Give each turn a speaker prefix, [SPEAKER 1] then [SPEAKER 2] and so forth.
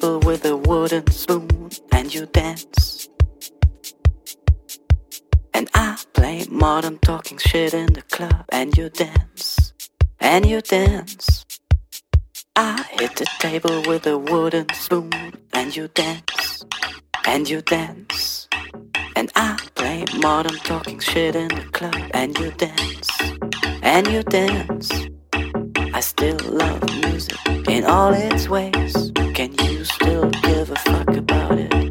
[SPEAKER 1] table with a wooden spoon and you dance. And I play modern talking shit in the club and you dance. And you dance. I hit the table with a wooden spoon and you dance. And you dance. And I play modern talking shit in the club and you dance. And you dance. I still love music in all its ways. Can you still give a fuck about it?